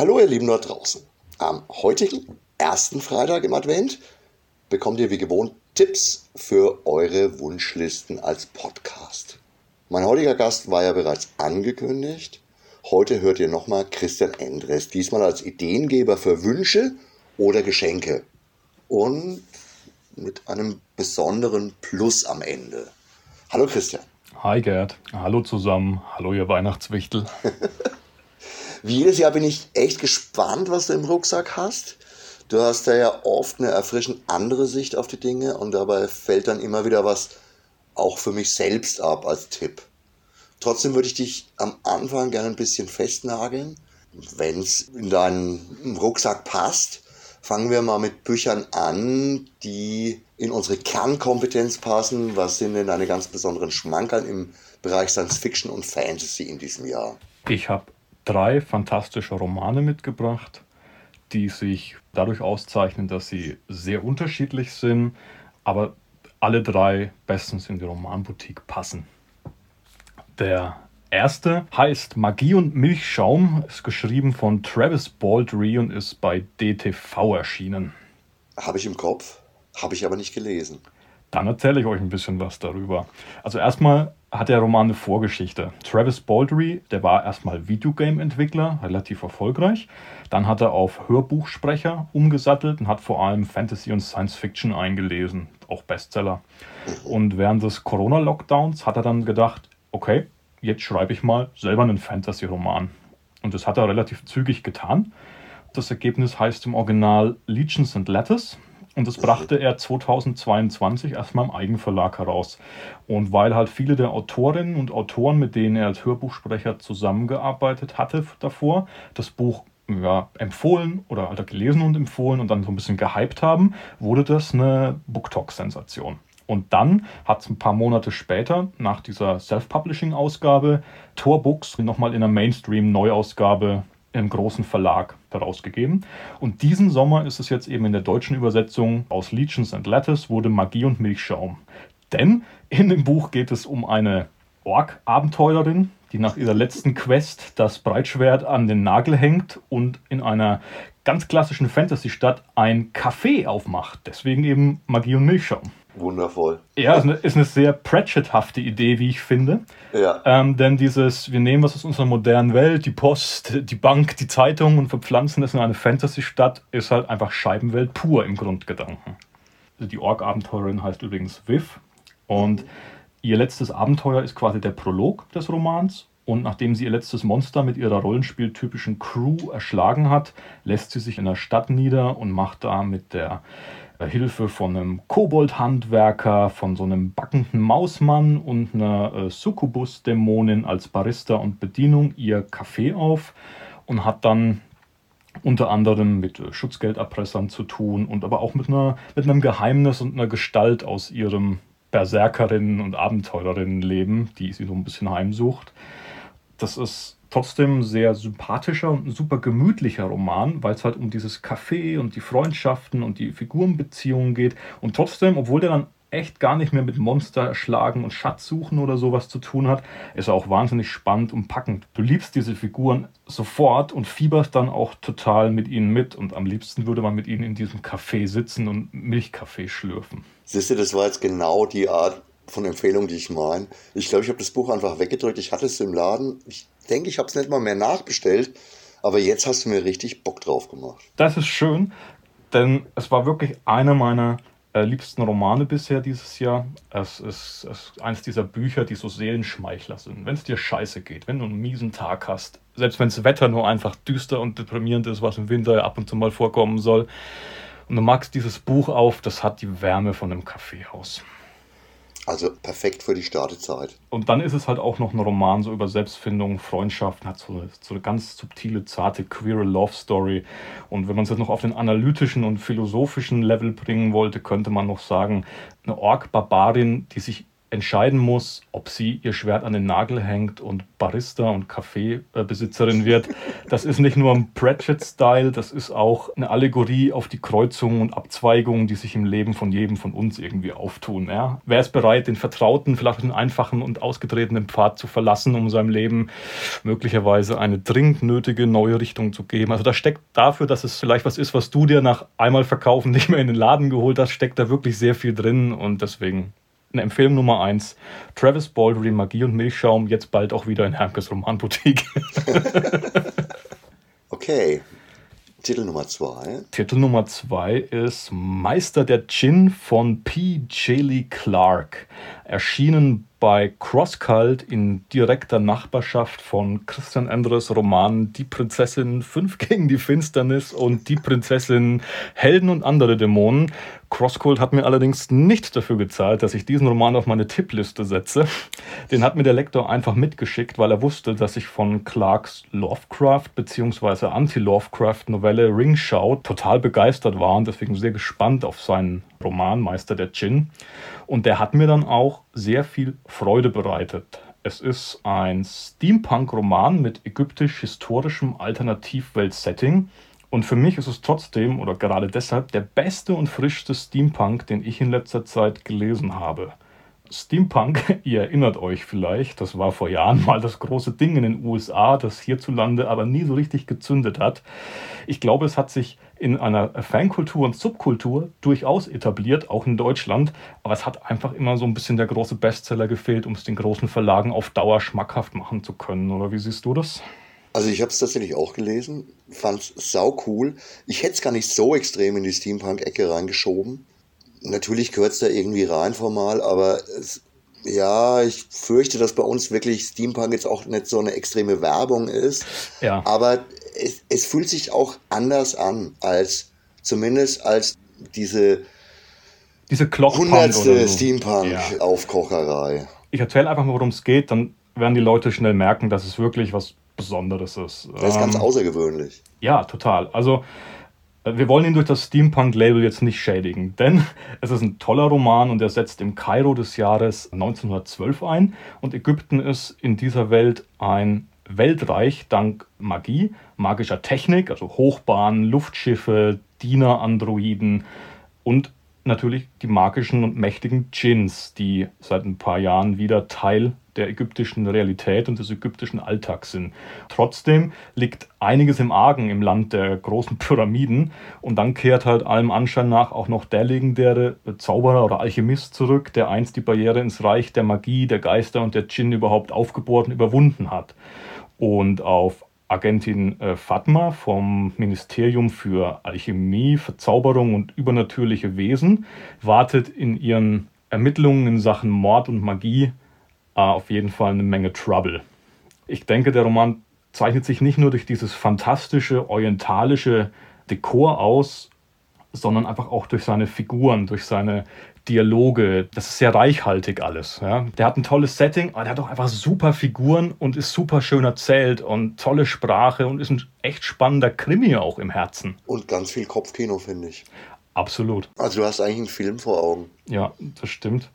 Hallo ihr Lieben dort draußen. Am heutigen ersten Freitag im Advent bekommt ihr wie gewohnt Tipps für eure Wunschlisten als Podcast. Mein heutiger Gast war ja bereits angekündigt. Heute hört ihr nochmal Christian Endres, diesmal als Ideengeber für Wünsche oder Geschenke. Und mit einem besonderen Plus am Ende. Hallo Christian. Hi Gerd. Hallo zusammen. Hallo ihr Weihnachtswichtel. Wie jedes Jahr bin ich echt gespannt, was du im Rucksack hast. Du hast da ja oft eine erfrischend andere Sicht auf die Dinge und dabei fällt dann immer wieder was auch für mich selbst ab als Tipp. Trotzdem würde ich dich am Anfang gerne ein bisschen festnageln. Wenn es in deinen Rucksack passt, fangen wir mal mit Büchern an, die in unsere Kernkompetenz passen. Was sind denn deine ganz besonderen Schmankerl im Bereich Science Fiction und Fantasy in diesem Jahr? Ich habe drei fantastische Romane mitgebracht, die sich dadurch auszeichnen, dass sie sehr unterschiedlich sind, aber alle drei bestens in die Romanboutique passen. Der erste heißt Magie und Milchschaum, ist geschrieben von Travis Baldry und ist bei DTV erschienen. Habe ich im Kopf, habe ich aber nicht gelesen. Dann erzähle ich euch ein bisschen was darüber. Also erstmal hat der Roman eine Vorgeschichte. Travis Baldry, der war erstmal Videogame-Entwickler, relativ erfolgreich. Dann hat er auf Hörbuchsprecher umgesattelt und hat vor allem Fantasy und Science Fiction eingelesen, auch Bestseller. Und während des Corona-Lockdowns hat er dann gedacht, okay, jetzt schreibe ich mal selber einen Fantasy-Roman. Und das hat er relativ zügig getan. Das Ergebnis heißt im Original Legions and Letters. Und das brachte er 2022 erstmal im Eigenverlag heraus. Und weil halt viele der Autorinnen und Autoren, mit denen er als Hörbuchsprecher zusammengearbeitet hatte davor, das Buch ja, empfohlen oder halt gelesen und empfohlen und dann so ein bisschen gehypt haben, wurde das eine BookTok-Sensation. Und dann hat es ein paar Monate später, nach dieser Self-Publishing-Ausgabe, Tor Books nochmal in einer Mainstream-Neuausgabe im großen Verlag herausgegeben. Und diesen Sommer ist es jetzt eben in der deutschen Übersetzung aus Legions and Letters wurde Magie und Milchschaum. Denn in dem Buch geht es um eine Ork-Abenteurerin, die nach ihrer letzten Quest das Breitschwert an den Nagel hängt und in einer ganz klassischen Fantasy-Stadt ein Café aufmacht. Deswegen eben Magie und Milchschaum. Wundervoll. Ja, ist eine, ist eine sehr Pratchett-hafte Idee, wie ich finde. Ja. Ähm, denn dieses, wir nehmen was aus unserer modernen Welt, die Post, die Bank, die Zeitung und verpflanzen es in eine Fantasy-Stadt, ist halt einfach Scheibenwelt pur im Grundgedanken. Die Ork-Abenteurerin heißt übrigens Viv und ihr letztes Abenteuer ist quasi der Prolog des Romans. Und nachdem sie ihr letztes Monster mit ihrer rollenspieltypischen Crew erschlagen hat, lässt sie sich in der Stadt nieder und macht da mit der Hilfe von einem Kobold-Handwerker, von so einem backenden Mausmann und einer äh, Succubus-Dämonin als Barista und Bedienung ihr Café auf und hat dann unter anderem mit äh, Schutzgelderpressern zu tun und aber auch mit, einer, mit einem Geheimnis und einer Gestalt aus ihrem Berserkerinnen- und Abenteurerinnenleben, die sie so ein bisschen heimsucht. Das ist trotzdem sehr sympathischer und ein super gemütlicher Roman, weil es halt um dieses Café und die Freundschaften und die Figurenbeziehungen geht. Und trotzdem, obwohl der dann echt gar nicht mehr mit Monster erschlagen und Schatzsuchen oder sowas zu tun hat, ist er auch wahnsinnig spannend und packend. Du liebst diese Figuren sofort und fieberst dann auch total mit ihnen mit und am liebsten würde man mit ihnen in diesem Café sitzen und Milchkaffee schlürfen. Siehst du, das war jetzt genau die Art von Empfehlung, die ich meine. Ich glaube, ich habe das Buch einfach weggedrückt. Ich hatte es im Laden. Ich denke, ich habe es nicht mal mehr nachbestellt. Aber jetzt hast du mir richtig Bock drauf gemacht. Das ist schön, denn es war wirklich einer meiner äh, liebsten Romane bisher dieses Jahr. Es ist, es ist eines dieser Bücher, die so Seelenschmeichler sind. Wenn es dir scheiße geht, wenn du einen miesen Tag hast, selbst wenn das Wetter nur einfach düster und deprimierend ist, was im Winter ab und zu mal vorkommen soll, und du magst dieses Buch auf, das hat die Wärme von einem Kaffeehaus. Also perfekt für die Startezeit. Und dann ist es halt auch noch ein Roman so über Selbstfindung, Freundschaften, hat so eine, so eine ganz subtile, zarte, queere Love Story. Und wenn man es jetzt noch auf den analytischen und philosophischen Level bringen wollte, könnte man noch sagen, eine Ork-Barbarin, die sich entscheiden muss, ob sie ihr Schwert an den Nagel hängt und Barista und Kaffeebesitzerin wird. Das ist nicht nur ein Pratchett-Style, das ist auch eine Allegorie auf die Kreuzungen und Abzweigungen, die sich im Leben von jedem von uns irgendwie auftun. Ja? Wer ist bereit, den vertrauten, vielleicht den einfachen und ausgetretenen Pfad zu verlassen, um seinem Leben möglicherweise eine dringend nötige neue Richtung zu geben? Also da steckt dafür, dass es vielleicht was ist, was du dir nach einmal verkaufen nicht mehr in den Laden geholt hast, steckt da wirklich sehr viel drin und deswegen eine Empfehlung Nummer eins. Travis Baldry, Magie und Milchschaum, jetzt bald auch wieder in Hermkes Romanboutique. okay. Titel Nummer zwei. Titel Nummer zwei ist Meister der Gin von P. J. Clark. Erschienen bei Crosscult in direkter Nachbarschaft von Christian Andres Roman Die Prinzessin 5 gegen die Finsternis und Die Prinzessin Helden und andere Dämonen. Crosscult hat mir allerdings nicht dafür gezahlt, dass ich diesen Roman auf meine Tippliste setze. Den hat mir der Lektor einfach mitgeschickt, weil er wusste, dass ich von Clarks Lovecraft bzw. Anti-Lovecraft-Novelle Ringshout total begeistert war und deswegen sehr gespannt auf seinen Roman Meister der Djinn. Und der hat mir dann auch sehr viel Freude bereitet. Es ist ein Steampunk-Roman mit ägyptisch-historischem Alternativwelt-Setting. Und für mich ist es trotzdem oder gerade deshalb der beste und frischste Steampunk, den ich in letzter Zeit gelesen habe. Steampunk, ihr erinnert euch vielleicht, das war vor Jahren mal das große Ding in den USA, das hierzulande aber nie so richtig gezündet hat. Ich glaube, es hat sich in einer Fankultur und Subkultur durchaus etabliert, auch in Deutschland. Aber es hat einfach immer so ein bisschen der große Bestseller gefehlt, um es den großen Verlagen auf Dauer schmackhaft machen zu können. Oder wie siehst du das? Also ich habe es tatsächlich auch gelesen, fand es sau cool. Ich hätte es gar nicht so extrem in die Steampunk-Ecke reingeschoben. Natürlich gehört es da irgendwie rein formal, aber es, ja, ich fürchte, dass bei uns wirklich Steampunk jetzt auch nicht so eine extreme Werbung ist. Ja. Aber es, es fühlt sich auch anders an, als zumindest als diese, diese hundertste so. Steampunk-Aufkocherei. Ja. Ich erzähle einfach mal, worum es geht, dann werden die Leute schnell merken, dass es wirklich was Besonderes ist. Das ist ähm, ganz außergewöhnlich. Ja, total. Also äh, wir wollen ihn durch das Steampunk-Label jetzt nicht schädigen, denn es ist ein toller Roman und er setzt im Kairo des Jahres 1912 ein und Ägypten ist in dieser Welt ein weltreich dank Magie, magischer Technik, also Hochbahnen, Luftschiffe, Diener-Androiden und natürlich die magischen und mächtigen Djinns, die seit ein paar Jahren wieder Teil der ägyptischen Realität und des ägyptischen Alltags sind. Trotzdem liegt einiges im Argen im Land der großen Pyramiden und dann kehrt halt allem Anschein nach auch noch der legendäre Zauberer oder Alchemist zurück, der einst die Barriere ins Reich der Magie, der Geister und der Djinn überhaupt aufgebohrt und überwunden hat. Und auf Agentin äh, Fatma vom Ministerium für Alchemie, Verzauberung und übernatürliche Wesen wartet in ihren Ermittlungen in Sachen Mord und Magie auf jeden Fall eine Menge Trouble. Ich denke, der Roman zeichnet sich nicht nur durch dieses fantastische, orientalische Dekor aus, sondern einfach auch durch seine Figuren, durch seine Dialoge. Das ist sehr reichhaltig alles. Ja. Der hat ein tolles Setting, aber der hat auch einfach super Figuren und ist super schön erzählt und tolle Sprache und ist ein echt spannender Krimi auch im Herzen. Und ganz viel Kopfkino, finde ich. Absolut. Also du hast eigentlich einen Film vor Augen. Ja, das stimmt.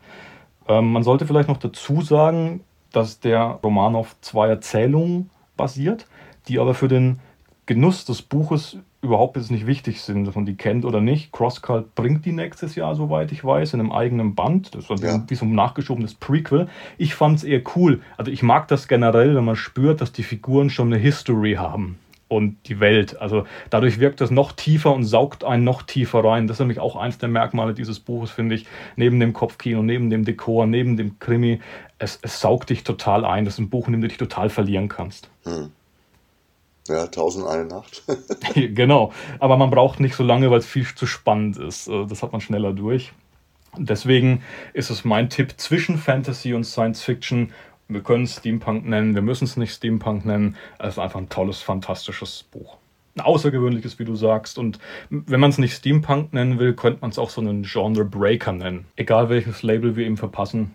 Ähm, man sollte vielleicht noch dazu sagen, dass der Roman auf zwei Erzählungen basiert, die aber für den Genuss des Buches überhaupt jetzt nicht wichtig sind, dass man die kennt oder nicht. Crosscult bringt die nächstes Jahr, soweit ich weiß, in einem eigenen Band. Das ist ja. wie so ein nachgeschobenes Prequel. Ich fand es eher cool. Also ich mag das generell, wenn man spürt, dass die Figuren schon eine History haben und die Welt. Also dadurch wirkt das noch tiefer und saugt einen noch tiefer rein. Das ist nämlich auch eins der Merkmale dieses Buches, finde ich. Neben dem Kopfkino, neben dem Dekor, neben dem Krimi. Es, es saugt dich total ein. Das ist ein Buch, in dem du dich total verlieren kannst. Hm. Ja, tausend eine Nacht. genau, aber man braucht nicht so lange, weil es viel zu spannend ist. Äh, das hat man schneller durch. Deswegen ist es mein Tipp zwischen Fantasy und Science Fiction. Wir können es Steampunk nennen, wir müssen es nicht Steampunk nennen. Es ist einfach ein tolles, fantastisches Buch. Ein außergewöhnliches, wie du sagst. Und wenn man es nicht Steampunk nennen will, könnte man es auch so einen Genre Breaker nennen. Egal welches Label wir ihm verpassen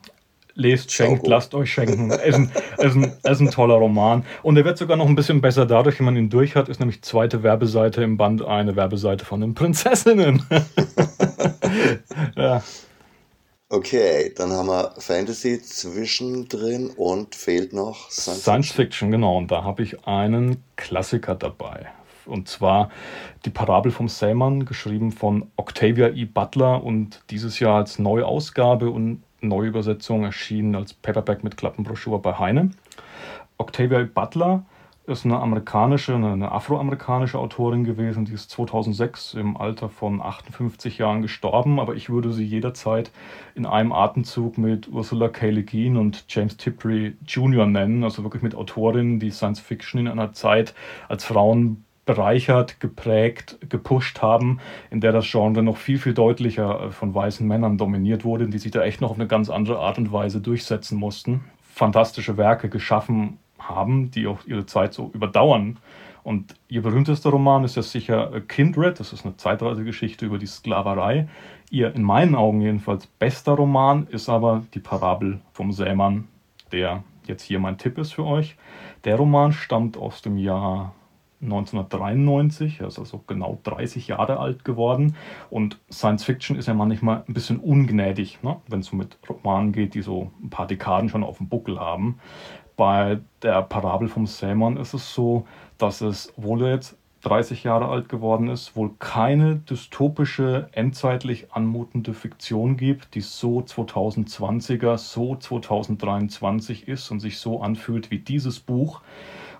lest, schenkt, lasst euch schenken. ist, ein, ist, ein, ist ein toller Roman. Und er wird sogar noch ein bisschen besser dadurch, wenn man ihn durch hat, ist nämlich zweite Werbeseite im Band eine Werbeseite von den Prinzessinnen. ja. Okay, dann haben wir Fantasy zwischendrin und fehlt noch Science, Science Fiction. Genau, und da habe ich einen Klassiker dabei. Und zwar die Parabel vom Sämann, geschrieben von Octavia E. Butler und dieses Jahr als Neuausgabe und Neuübersetzung erschienen als Paperback mit Klappenbroschüre bei Heine. Octavia E. Butler ist eine amerikanische, eine afroamerikanische Autorin gewesen, die ist 2006 im Alter von 58 Jahren gestorben, aber ich würde sie jederzeit in einem Atemzug mit Ursula K. Le Guin und James Tiptree Jr. nennen, also wirklich mit Autorinnen, die Science Fiction in einer Zeit als Frauen bereichert, geprägt, gepusht haben, in der das Genre noch viel, viel deutlicher von weißen Männern dominiert wurde, die sich da echt noch auf eine ganz andere Art und Weise durchsetzen mussten. Fantastische Werke geschaffen haben, die auch ihre Zeit so überdauern. Und ihr berühmtester Roman ist ja sicher Kindred, das ist eine Zeitreisegeschichte über die Sklaverei. Ihr in meinen Augen jedenfalls bester Roman ist aber die Parabel vom Sämann, der jetzt hier mein Tipp ist für euch. Der Roman stammt aus dem Jahr 1993, er ist also genau 30 Jahre alt geworden. Und Science Fiction ist ja manchmal ein bisschen ungnädig, ne? wenn es so mit Romanen geht, die so ein paar Dekaden schon auf dem Buckel haben. Bei der Parabel vom Sämann ist es so, dass es, obwohl er jetzt 30 Jahre alt geworden ist, wohl keine dystopische, endzeitlich anmutende Fiktion gibt, die so 2020er, so 2023 ist und sich so anfühlt wie dieses Buch.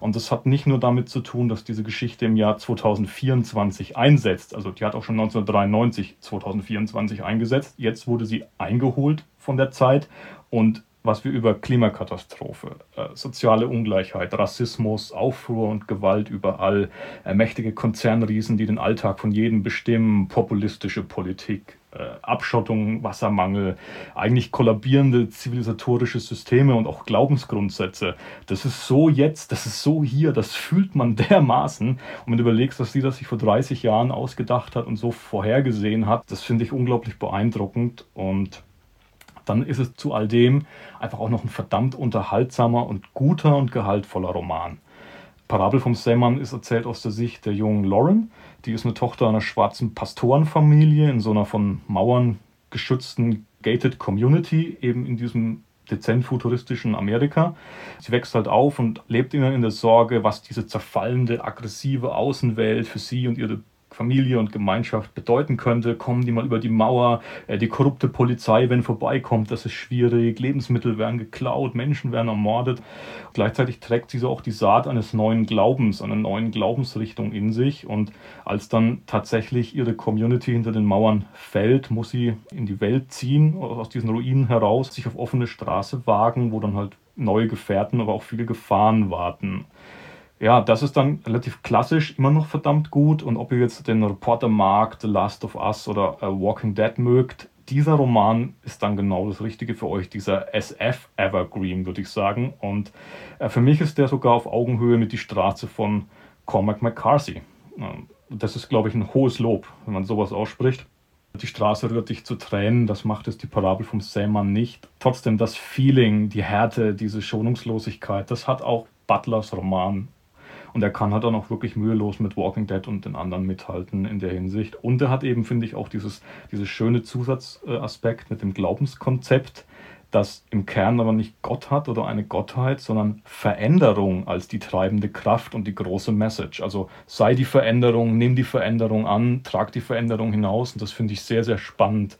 Und das hat nicht nur damit zu tun, dass diese Geschichte im Jahr 2024 einsetzt. Also die hat auch schon 1993, 2024 eingesetzt. Jetzt wurde sie eingeholt von der Zeit und was wir über Klimakatastrophe, äh, soziale Ungleichheit, Rassismus, Aufruhr und Gewalt überall, äh, mächtige Konzernriesen, die den Alltag von jedem bestimmen, populistische Politik, äh, Abschottung, Wassermangel, eigentlich kollabierende zivilisatorische Systeme und auch Glaubensgrundsätze. Das ist so jetzt, das ist so hier, das fühlt man dermaßen. Und wenn du überlegst, dass sie das sich vor 30 Jahren ausgedacht hat und so vorhergesehen hat, das finde ich unglaublich beeindruckend und dann ist es zu all dem einfach auch noch ein verdammt unterhaltsamer und guter und gehaltvoller Roman. Parabel vom Sämann ist erzählt aus der Sicht der jungen Lauren. Die ist eine Tochter einer schwarzen Pastorenfamilie in so einer von Mauern geschützten gated Community, eben in diesem dezent futuristischen Amerika. Sie wächst halt auf und lebt immer in der Sorge, was diese zerfallende, aggressive Außenwelt für sie und ihre Familie und Gemeinschaft bedeuten könnte. Kommen die mal über die Mauer, äh, die korrupte Polizei, wenn vorbeikommt, das ist schwierig, Lebensmittel werden geklaut, Menschen werden ermordet. Gleichzeitig trägt sie so auch die Saat eines neuen Glaubens, einer neuen Glaubensrichtung in sich. Und als dann tatsächlich ihre Community hinter den Mauern fällt, muss sie in die Welt ziehen, aus diesen Ruinen heraus, sich auf offene Straße wagen, wo dann halt neue Gefährten, aber auch viele Gefahren warten ja, das ist dann relativ klassisch, immer noch verdammt gut. Und ob ihr jetzt den Reporter mag, The Last of Us oder uh, Walking Dead mögt, dieser Roman ist dann genau das Richtige für euch, dieser SF-Evergreen, würde ich sagen. Und äh, für mich ist der sogar auf Augenhöhe mit Die Straße von Cormac McCarthy. Ähm, das ist, glaube ich, ein hohes Lob, wenn man sowas ausspricht. Die Straße rührt dich zu Tränen, das macht es die Parabel vom Sämann nicht. Trotzdem das Feeling, die Härte, diese Schonungslosigkeit, das hat auch Butlers Roman und er kann halt auch noch wirklich mühelos mit Walking Dead und den anderen mithalten in der Hinsicht. Und er hat eben, finde ich, auch dieses, dieses schöne Zusatzaspekt mit dem Glaubenskonzept, das im Kern aber nicht Gott hat oder eine Gottheit, sondern Veränderung als die treibende Kraft und die große Message. Also sei die Veränderung, nimm die Veränderung an, trag die Veränderung hinaus. Und das finde ich sehr, sehr spannend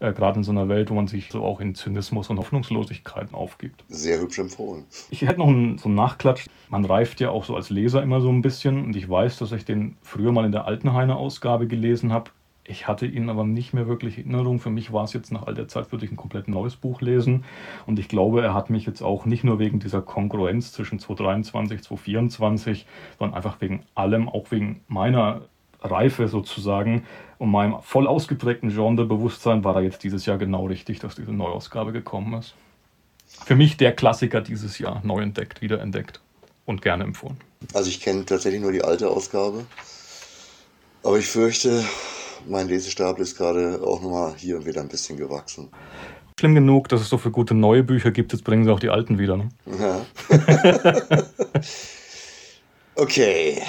äh, gerade in so einer Welt, wo man sich so auch in Zynismus und Hoffnungslosigkeiten aufgibt. Sehr hübsch empfohlen. Ich hätte noch einen, so einen Nachklatsch. Man reift ja auch so als Leser immer so ein bisschen und ich weiß, dass ich den früher mal in der Altenheiner-Ausgabe gelesen habe. Ich hatte ihn aber nicht mehr wirklich in Erinnerung. Für mich war es jetzt nach all der Zeit, würde ich ein komplett neues Buch lesen. Und ich glaube, er hat mich jetzt auch nicht nur wegen dieser Kongruenz zwischen 2023 und 2024, sondern einfach wegen allem, auch wegen meiner Reife sozusagen und meinem voll ausgeprägten Genrebewusstsein war da jetzt dieses Jahr genau richtig, dass diese Neuausgabe gekommen ist. Für mich der Klassiker dieses Jahr, neu entdeckt, wiederentdeckt und gerne empfohlen. Also ich kenne tatsächlich nur die alte Ausgabe, aber ich fürchte, mein Lesestapel ist gerade auch nochmal hier und wieder ein bisschen gewachsen. Schlimm genug, dass es so viele gute neue Bücher gibt, jetzt bringen sie auch die alten wieder. Ne? Ja. okay,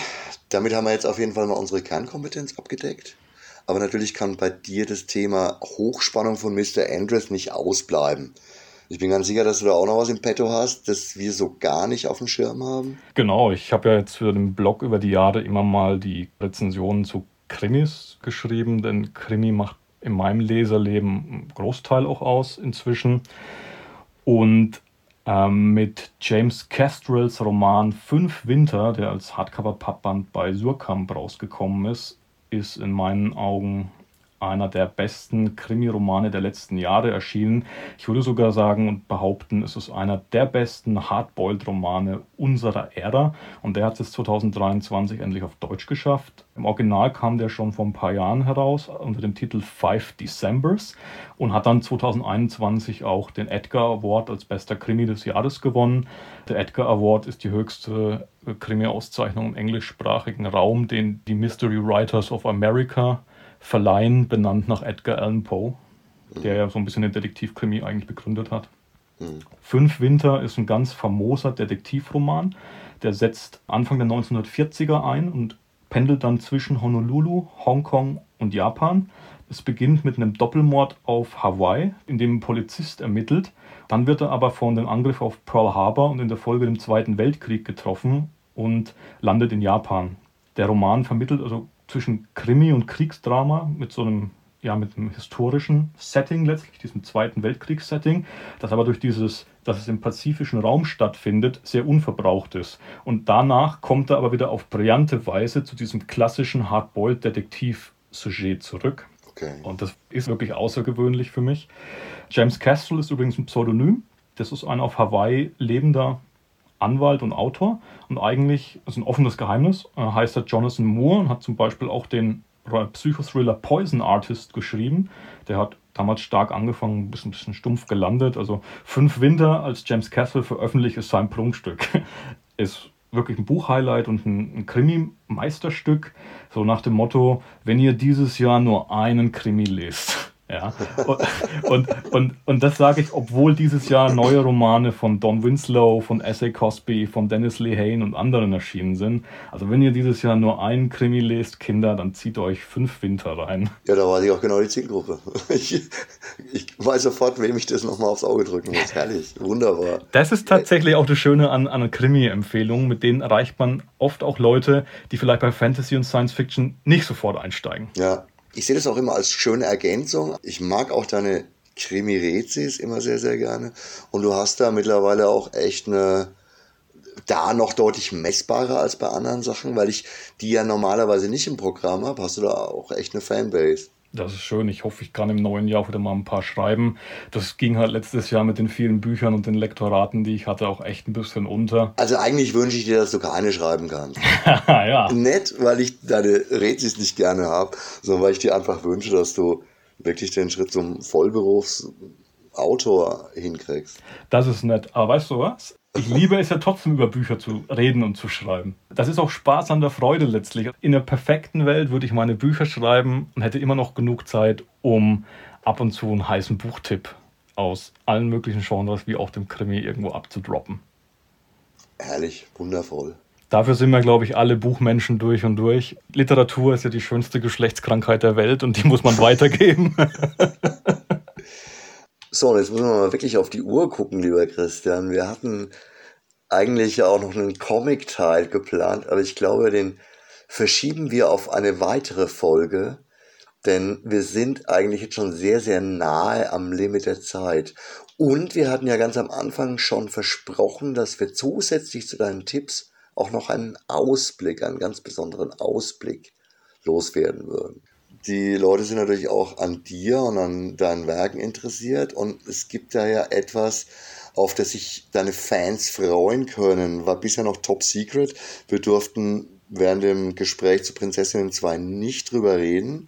damit haben wir jetzt auf jeden Fall mal unsere Kernkompetenz abgedeckt. Aber natürlich kann bei dir das Thema Hochspannung von Mr. Andress nicht ausbleiben. Ich bin ganz sicher, dass du da auch noch was im Petto hast, das wir so gar nicht auf dem Schirm haben. Genau, ich habe ja jetzt für den Blog über die Jahre immer mal die Rezensionen zu Krimis geschrieben, denn Krimi macht in meinem Leserleben einen Großteil auch aus inzwischen. Und ähm, mit James Kestrels Roman Fünf Winter, der als Hardcover-Pappband bei Surkamp rausgekommen ist, ist in meinen Augen einer der besten Krimi-Romane der letzten Jahre erschienen. Ich würde sogar sagen und behaupten, es ist einer der besten Hardboiled-Romane unserer Ära. Und der hat es 2023 endlich auf Deutsch geschafft. Im Original kam der schon vor ein paar Jahren heraus unter dem Titel Five Decembers und hat dann 2021 auch den Edgar Award als bester Krimi des Jahres gewonnen. Der Edgar Award ist die höchste Krimi-Auszeichnung im englischsprachigen Raum, den die Mystery Writers of America verleihen, benannt nach Edgar Allan Poe, der ja so ein bisschen den Detektivkrimi eigentlich begründet hat. Mhm. Fünf Winter ist ein ganz famoser Detektivroman. Der setzt Anfang der 1940er ein und pendelt dann zwischen Honolulu, Hongkong und Japan. Es beginnt mit einem Doppelmord auf Hawaii, in dem ein Polizist ermittelt. Dann wird er aber von dem Angriff auf Pearl Harbor und in der Folge dem Zweiten Weltkrieg getroffen und landet in Japan. Der Roman vermittelt also zwischen Krimi und Kriegsdrama mit so einem ja, mit einem historischen Setting letztlich, diesem Zweiten Weltkriegssetting, das aber durch dieses, dass es im pazifischen Raum stattfindet, sehr unverbraucht ist. Und danach kommt er aber wieder auf brillante Weise zu diesem klassischen Hardboiled-Detektiv-Sujet zurück. Okay. Und das ist wirklich außergewöhnlich für mich. James Castle ist übrigens ein Pseudonym. Das ist ein auf Hawaii lebender Anwalt und Autor und eigentlich ist ein offenes Geheimnis. Äh, heißt er Jonathan Moore und hat zum Beispiel auch den Psychothriller Poison Artist geschrieben. Der hat damals stark angefangen, ein bisschen, bisschen stumpf gelandet. Also Fünf Winter als James Castle veröffentlicht ist sein Prunkstück. ist wirklich ein Buchhighlight und ein, ein Krimi-Meisterstück. So nach dem Motto, wenn ihr dieses Jahr nur einen Krimi lest, ja, und, und, und, und das sage ich, obwohl dieses Jahr neue Romane von Don Winslow, von Essay Cosby, von Dennis Lehane und anderen erschienen sind. Also wenn ihr dieses Jahr nur einen Krimi lest, Kinder, dann zieht euch fünf Winter rein. Ja, da war ich auch genau die Zielgruppe. Ich, ich weiß sofort, wem ich das nochmal aufs Auge drücken muss. Herrlich, wunderbar. Das ist tatsächlich auch das Schöne an, an Krimi-Empfehlungen. Mit denen erreicht man oft auch Leute, die vielleicht bei Fantasy und Science Fiction nicht sofort einsteigen. Ja, ich sehe das auch immer als schöne Ergänzung. Ich mag auch deine Krimi-Rezis immer sehr, sehr gerne. Und du hast da mittlerweile auch echt eine, da noch deutlich messbarer als bei anderen Sachen, weil ich die ja normalerweise nicht im Programm habe, hast du da auch echt eine Fanbase. Das ist schön. Ich hoffe, ich kann im neuen Jahr wieder mal ein paar schreiben. Das ging halt letztes Jahr mit den vielen Büchern und den Lektoraten, die ich hatte, auch echt ein bisschen unter. Also eigentlich wünsche ich dir, dass du keine schreiben kannst. ja. Nicht, weil ich deine Rätsel nicht gerne habe, sondern weil ich dir einfach wünsche, dass du wirklich den Schritt zum Vollberufsautor hinkriegst. Das ist nett. Aber weißt du was? Ich liebe es ja trotzdem über Bücher zu reden und zu schreiben. Das ist auch Spaß an der Freude letztlich. In der perfekten Welt würde ich meine Bücher schreiben und hätte immer noch genug Zeit, um ab und zu einen heißen Buchtipp aus allen möglichen Genres wie auch dem Krimi irgendwo abzudroppen. Herrlich, wundervoll. Dafür sind wir, glaube ich, alle Buchmenschen durch und durch. Literatur ist ja die schönste Geschlechtskrankheit der Welt und die muss man weitergeben. So, jetzt müssen wir mal wirklich auf die Uhr gucken, lieber Christian. Wir hatten eigentlich ja auch noch einen Comic-Teil geplant, aber ich glaube, den verschieben wir auf eine weitere Folge, denn wir sind eigentlich jetzt schon sehr, sehr nahe am Limit der Zeit. Und wir hatten ja ganz am Anfang schon versprochen, dass wir zusätzlich zu deinen Tipps auch noch einen Ausblick, einen ganz besonderen Ausblick loswerden würden die Leute sind natürlich auch an dir und an deinen Werken interessiert und es gibt da ja etwas, auf das sich deine Fans freuen können. War bisher noch top secret. Wir durften während dem Gespräch zu Prinzessinnen 2 nicht drüber reden.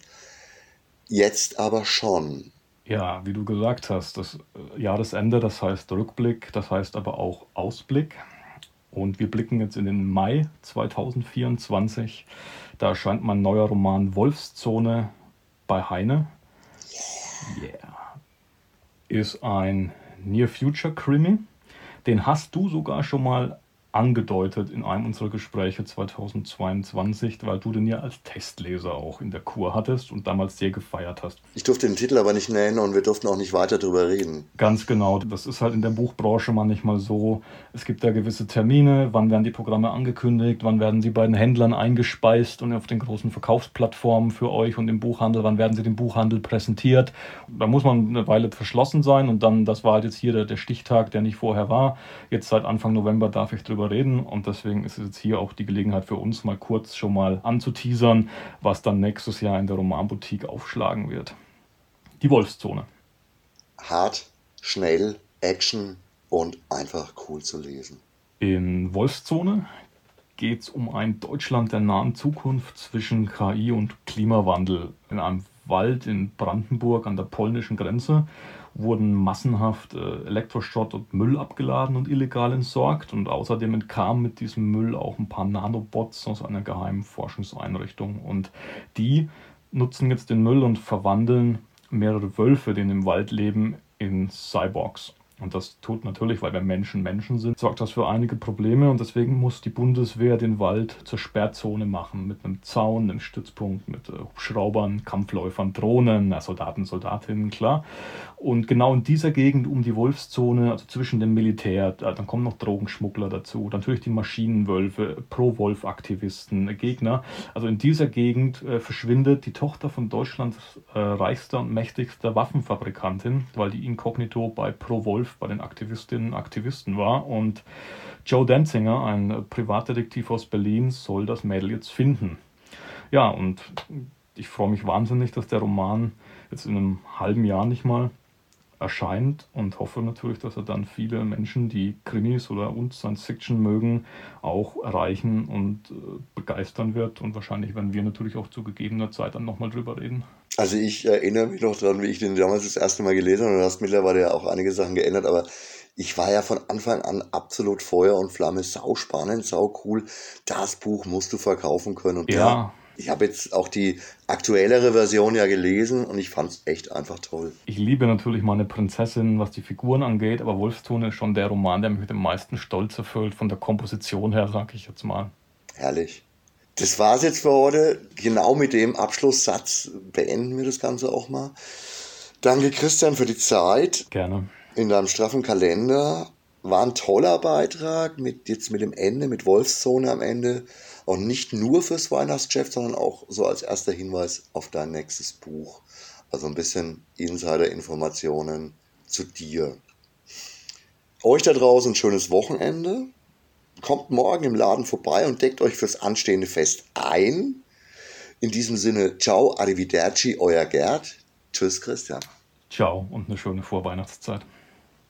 Jetzt aber schon. Ja, wie du gesagt hast, das Jahresende, das heißt Rückblick, das heißt aber auch Ausblick. Und wir blicken jetzt in den Mai 2024. Da erscheint mein neuer Roman Wolfszone bei Heine. Yeah. Ist ein Near Future Krimi. Den hast du sogar schon mal angedeutet in einem unserer Gespräche 2022, weil du den ja als Testleser auch in der Kur hattest und damals sehr gefeiert hast. Ich durfte den Titel aber nicht nennen und wir durften auch nicht weiter darüber reden. Ganz genau. Das ist halt in der Buchbranche manchmal so. Es gibt da gewisse Termine, wann werden die Programme angekündigt, wann werden sie bei den Händlern eingespeist und auf den großen Verkaufsplattformen für euch und im Buchhandel, wann werden sie dem Buchhandel präsentiert. Da muss man eine Weile verschlossen sein und dann, das war halt jetzt hier der, der Stichtag, der nicht vorher war. Jetzt seit Anfang November darf ich drüber reden und deswegen ist es jetzt hier auch die Gelegenheit für uns, mal kurz schon mal anzuteasern, was dann nächstes Jahr in der Romanboutique aufschlagen wird. Die Wolfszone. Hart, schnell, Action und einfach cool zu lesen. In Wolfszone geht es um ein Deutschland der nahen Zukunft zwischen KI und Klimawandel. In einem Wald in Brandenburg an der polnischen Grenze wurden massenhaft äh, Elektroschrott und Müll abgeladen und illegal entsorgt. Und außerdem entkamen mit diesem Müll auch ein paar Nanobots aus einer geheimen Forschungseinrichtung. Und die nutzen jetzt den Müll und verwandeln mehrere Wölfe, die im Wald leben, in Cyborgs. Und das tut natürlich, weil wir Menschen Menschen sind, sorgt das für einige Probleme und deswegen muss die Bundeswehr den Wald zur Sperrzone machen mit einem Zaun, einem Stützpunkt, mit äh, Hubschraubern, Kampfläufern, Drohnen, Soldaten, Soldatinnen, klar. Und genau in dieser Gegend um die Wolfszone, also zwischen dem Militär, dann kommen noch Drogenschmuggler dazu, natürlich die Maschinenwölfe, Pro-Wolf-Aktivisten, Gegner. Also in dieser Gegend äh, verschwindet die Tochter von Deutschlands äh, reichster und mächtigster Waffenfabrikantin, weil die inkognito bei Pro-Wolf bei den Aktivistinnen und Aktivisten war. Und Joe Danzinger, ein Privatdetektiv aus Berlin, soll das Mädel jetzt finden. Ja, und ich freue mich wahnsinnig, dass der Roman jetzt in einem halben Jahr nicht mal erscheint und hoffe natürlich, dass er dann viele Menschen, die Krimis oder uns Science Fiction mögen, auch erreichen und äh, begeistern wird. Und wahrscheinlich werden wir natürlich auch zu gegebener Zeit dann nochmal drüber reden. Also ich erinnere mich noch daran, wie ich den damals das erste Mal gelesen habe. Du hast mittlerweile ja auch einige Sachen geändert, aber ich war ja von Anfang an absolut Feuer und Flamme, sau spannend, sau cool. Das Buch musst du verkaufen können. Und ja. ja ich habe jetzt auch die aktuellere Version ja gelesen und ich fand es echt einfach toll. Ich liebe natürlich meine Prinzessin, was die Figuren angeht, aber Wolfstone ist schon der Roman, der mich mit dem meisten Stolz erfüllt, von der Komposition her, sag ich jetzt mal. Herrlich. Das war es jetzt für heute. Genau mit dem Abschlusssatz beenden wir das Ganze auch mal. Danke, Christian, für die Zeit. Gerne. In deinem straffen Kalender. War ein toller Beitrag, mit, jetzt mit dem Ende, mit Wolfszone am Ende. Und nicht nur fürs Weihnachtsgeschäft, sondern auch so als erster Hinweis auf dein nächstes Buch. Also ein bisschen Insider-Informationen zu dir. Euch da draußen ein schönes Wochenende. Kommt morgen im Laden vorbei und deckt euch fürs anstehende Fest ein. In diesem Sinne, ciao, arrivederci, euer Gerd. Tschüss, Christian. Ciao und eine schöne Vorweihnachtszeit.